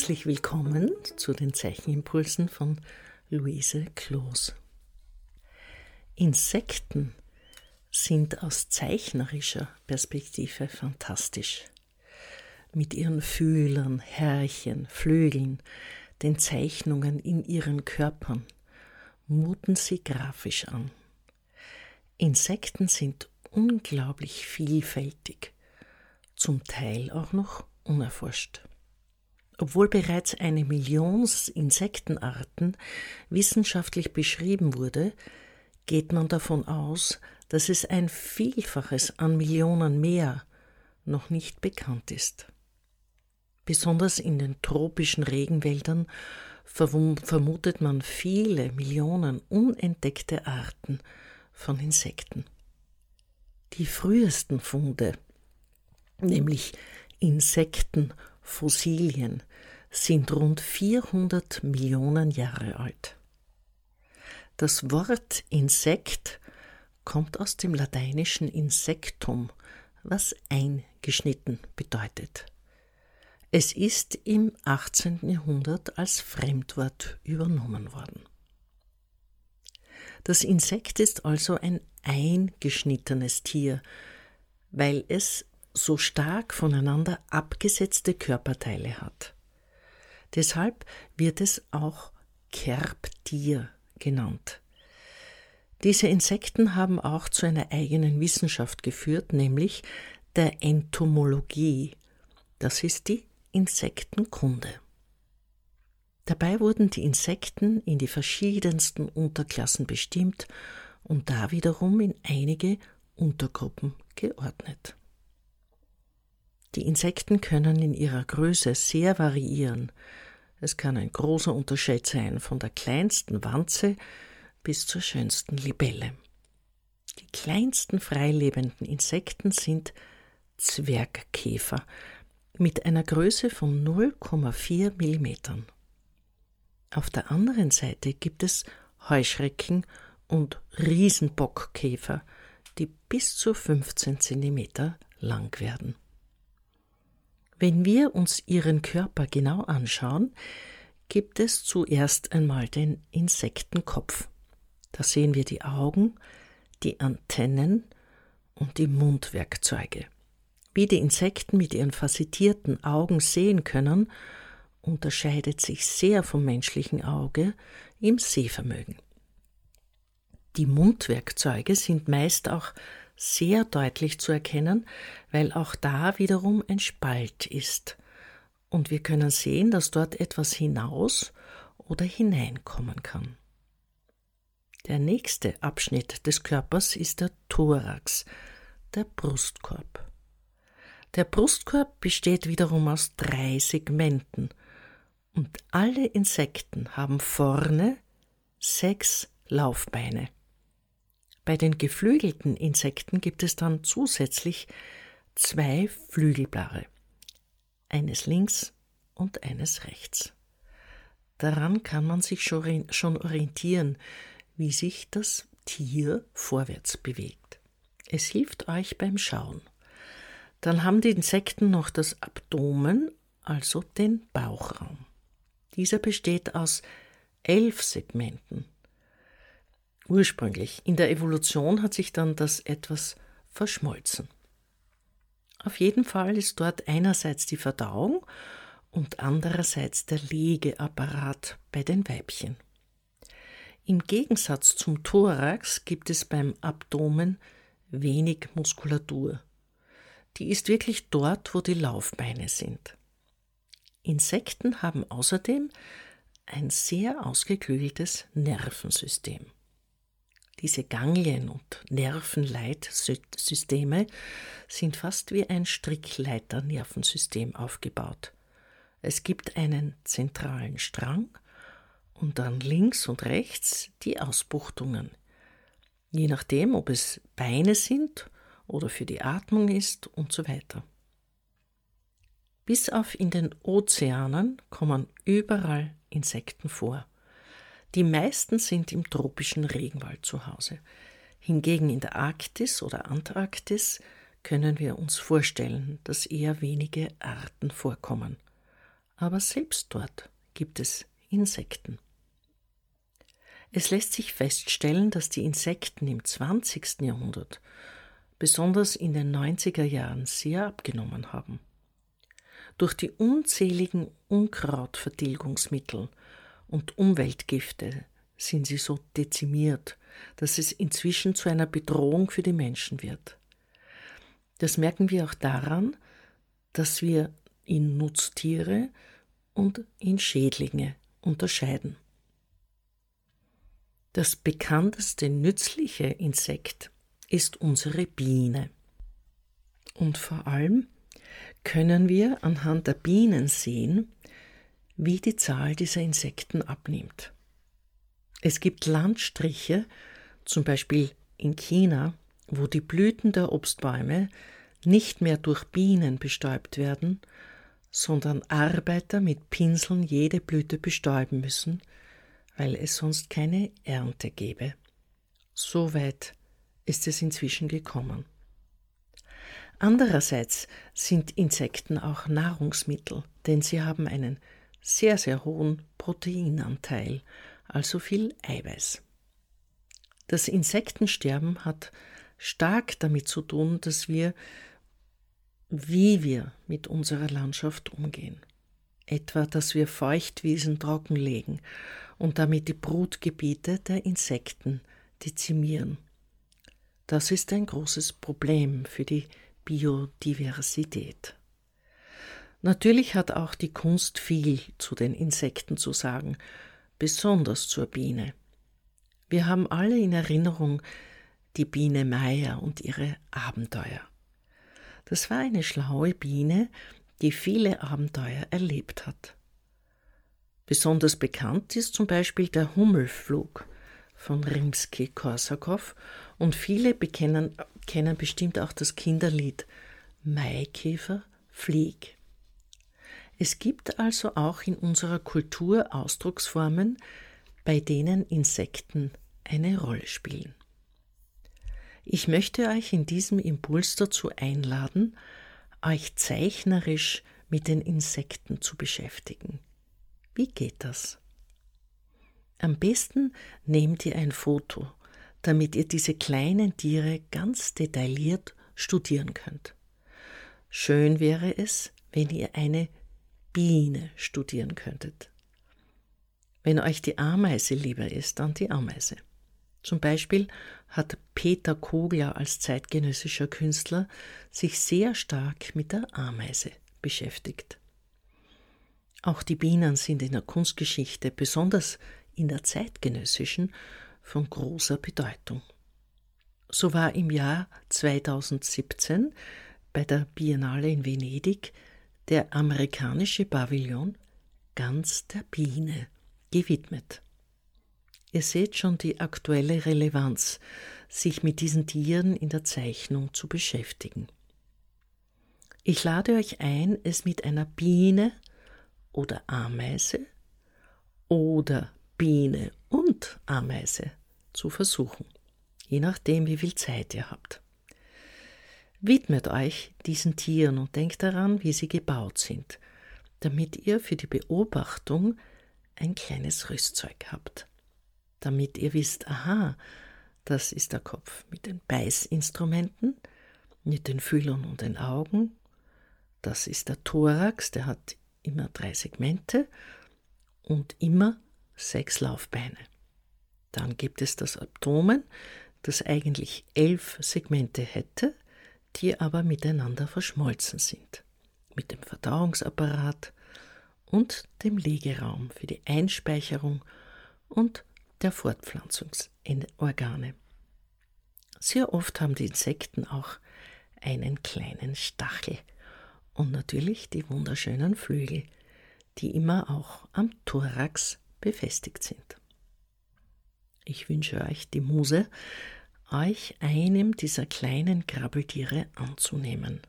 Herzlich willkommen zu den Zeichenimpulsen von Luise Kloos. Insekten sind aus zeichnerischer Perspektive fantastisch. Mit ihren Fühlern, Härchen, Flügeln, den Zeichnungen in ihren Körpern muten sie grafisch an. Insekten sind unglaublich vielfältig, zum Teil auch noch unerforscht. Obwohl bereits eine Million Insektenarten wissenschaftlich beschrieben wurde, geht man davon aus, dass es ein Vielfaches an Millionen mehr noch nicht bekannt ist. Besonders in den tropischen Regenwäldern vermutet man viele Millionen unentdeckte Arten von Insekten. Die frühesten Funde, nämlich Insektenfossilien, sind rund 400 Millionen Jahre alt. Das Wort Insekt kommt aus dem lateinischen Insectum, was eingeschnitten bedeutet. Es ist im 18. Jahrhundert als Fremdwort übernommen worden. Das Insekt ist also ein eingeschnittenes Tier, weil es so stark voneinander abgesetzte Körperteile hat. Deshalb wird es auch Kerbtier genannt. Diese Insekten haben auch zu einer eigenen Wissenschaft geführt, nämlich der Entomologie. Das ist die Insektenkunde. Dabei wurden die Insekten in die verschiedensten Unterklassen bestimmt und da wiederum in einige Untergruppen geordnet. Die Insekten können in ihrer Größe sehr variieren. Es kann ein großer Unterschied sein von der kleinsten Wanze bis zur schönsten Libelle. Die kleinsten freilebenden Insekten sind Zwergkäfer mit einer Größe von 0,4 mm. Auf der anderen Seite gibt es Heuschrecken und Riesenbockkäfer, die bis zu 15 cm lang werden. Wenn wir uns ihren Körper genau anschauen, gibt es zuerst einmal den Insektenkopf. Da sehen wir die Augen, die Antennen und die Mundwerkzeuge. Wie die Insekten mit ihren facettierten Augen sehen können, unterscheidet sich sehr vom menschlichen Auge im Sehvermögen. Die Mundwerkzeuge sind meist auch sehr deutlich zu erkennen, weil auch da wiederum ein Spalt ist. Und wir können sehen, dass dort etwas hinaus oder hineinkommen kann. Der nächste Abschnitt des Körpers ist der Thorax, der Brustkorb. Der Brustkorb besteht wiederum aus drei Segmenten und alle Insekten haben vorne sechs Laufbeine. Bei den geflügelten Insekten gibt es dann zusätzlich zwei Flügelblare, eines links und eines rechts. Daran kann man sich schon orientieren, wie sich das Tier vorwärts bewegt. Es hilft euch beim Schauen. Dann haben die Insekten noch das Abdomen, also den Bauchraum. Dieser besteht aus elf Segmenten ursprünglich. In der Evolution hat sich dann das etwas verschmolzen. Auf jeden Fall ist dort einerseits die Verdauung und andererseits der Legeapparat bei den Weibchen. Im Gegensatz zum Thorax gibt es beim Abdomen wenig Muskulatur. Die ist wirklich dort, wo die Laufbeine sind. Insekten haben außerdem ein sehr ausgeklügeltes Nervensystem. Diese Ganglien- und Nervenleitsysteme sind fast wie ein Strickleiter-Nervensystem aufgebaut. Es gibt einen zentralen Strang und dann links und rechts die Ausbuchtungen. Je nachdem, ob es Beine sind oder für die Atmung ist und so weiter. Bis auf in den Ozeanen kommen überall Insekten vor. Die meisten sind im tropischen Regenwald zu Hause. Hingegen in der Arktis oder Antarktis können wir uns vorstellen, dass eher wenige Arten vorkommen. aber selbst dort gibt es Insekten. Es lässt sich feststellen, dass die Insekten im 20. Jahrhundert, besonders in den 90er Jahren, sehr abgenommen haben. Durch die unzähligen Unkrautvertilgungsmittel und Umweltgifte sind sie so dezimiert, dass es inzwischen zu einer Bedrohung für die Menschen wird. Das merken wir auch daran, dass wir in Nutztiere und in Schädlinge unterscheiden. Das bekannteste nützliche Insekt ist unsere Biene. Und vor allem können wir anhand der Bienen sehen, wie die Zahl dieser Insekten abnimmt. Es gibt Landstriche, zum Beispiel in China, wo die Blüten der Obstbäume nicht mehr durch Bienen bestäubt werden, sondern Arbeiter mit Pinseln jede Blüte bestäuben müssen, weil es sonst keine Ernte gäbe. So weit ist es inzwischen gekommen. Andererseits sind Insekten auch Nahrungsmittel, denn sie haben einen sehr, sehr hohen Proteinanteil, also viel Eiweiß. Das Insektensterben hat stark damit zu tun, dass wir, wie wir mit unserer Landschaft umgehen. Etwa, dass wir Feuchtwiesen trockenlegen und damit die Brutgebiete der Insekten dezimieren. Das ist ein großes Problem für die Biodiversität. Natürlich hat auch die Kunst viel zu den Insekten zu sagen, besonders zur Biene. Wir haben alle in Erinnerung die Biene Meier und ihre Abenteuer. Das war eine schlaue Biene, die viele Abenteuer erlebt hat. Besonders bekannt ist zum Beispiel der Hummelflug von Rimsky-Korsakow und viele bekennen, kennen bestimmt auch das Kinderlied Maikäfer, flieg. Es gibt also auch in unserer Kultur Ausdrucksformen, bei denen Insekten eine Rolle spielen. Ich möchte euch in diesem Impuls dazu einladen, euch zeichnerisch mit den Insekten zu beschäftigen. Wie geht das? Am besten nehmt ihr ein Foto, damit ihr diese kleinen Tiere ganz detailliert studieren könnt. Schön wäre es, wenn ihr eine Biene studieren könntet. Wenn euch die Ameise lieber ist, dann die Ameise. Zum Beispiel hat Peter Kogler als zeitgenössischer Künstler sich sehr stark mit der Ameise beschäftigt. Auch die Bienen sind in der Kunstgeschichte, besonders in der zeitgenössischen, von großer Bedeutung. So war im Jahr 2017 bei der Biennale in Venedig der amerikanische Pavillon ganz der Biene gewidmet. Ihr seht schon die aktuelle Relevanz, sich mit diesen Tieren in der Zeichnung zu beschäftigen. Ich lade euch ein, es mit einer Biene oder Ameise oder Biene und Ameise zu versuchen, je nachdem, wie viel Zeit ihr habt. Widmet euch diesen Tieren und denkt daran, wie sie gebaut sind, damit ihr für die Beobachtung ein kleines Rüstzeug habt damit ihr wisst, aha, das ist der Kopf mit den Beißinstrumenten, mit den Fühlern und den Augen. Das ist der Thorax, der hat immer drei Segmente und immer sechs Laufbeine. Dann gibt es das Abdomen, das eigentlich elf Segmente hätte, die aber miteinander verschmolzen sind, mit dem Verdauungsapparat und dem Legeraum für die Einspeicherung und der Fortpflanzungsorgane. Sehr oft haben die Insekten auch einen kleinen Stachel und natürlich die wunderschönen Flügel, die immer auch am Thorax befestigt sind. Ich wünsche euch die Muse, euch einem dieser kleinen Krabbeltiere anzunehmen.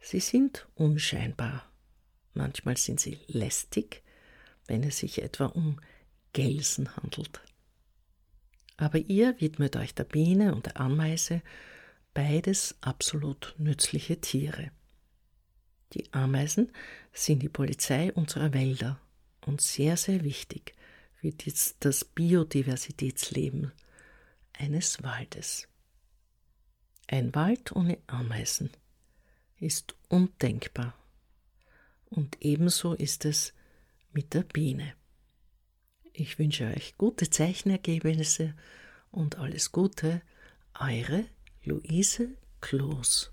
Sie sind unscheinbar. Manchmal sind sie lästig, wenn es sich etwa um Gelsen handelt. Aber ihr widmet euch der Biene und der Ameise, beides absolut nützliche Tiere. Die Ameisen sind die Polizei unserer Wälder und sehr, sehr wichtig für das Biodiversitätsleben eines Waldes. Ein Wald ohne Ameisen ist undenkbar. Und ebenso ist es mit der Biene. Ich wünsche euch gute Zeichenergebnisse und alles Gute, eure Luise Kloß.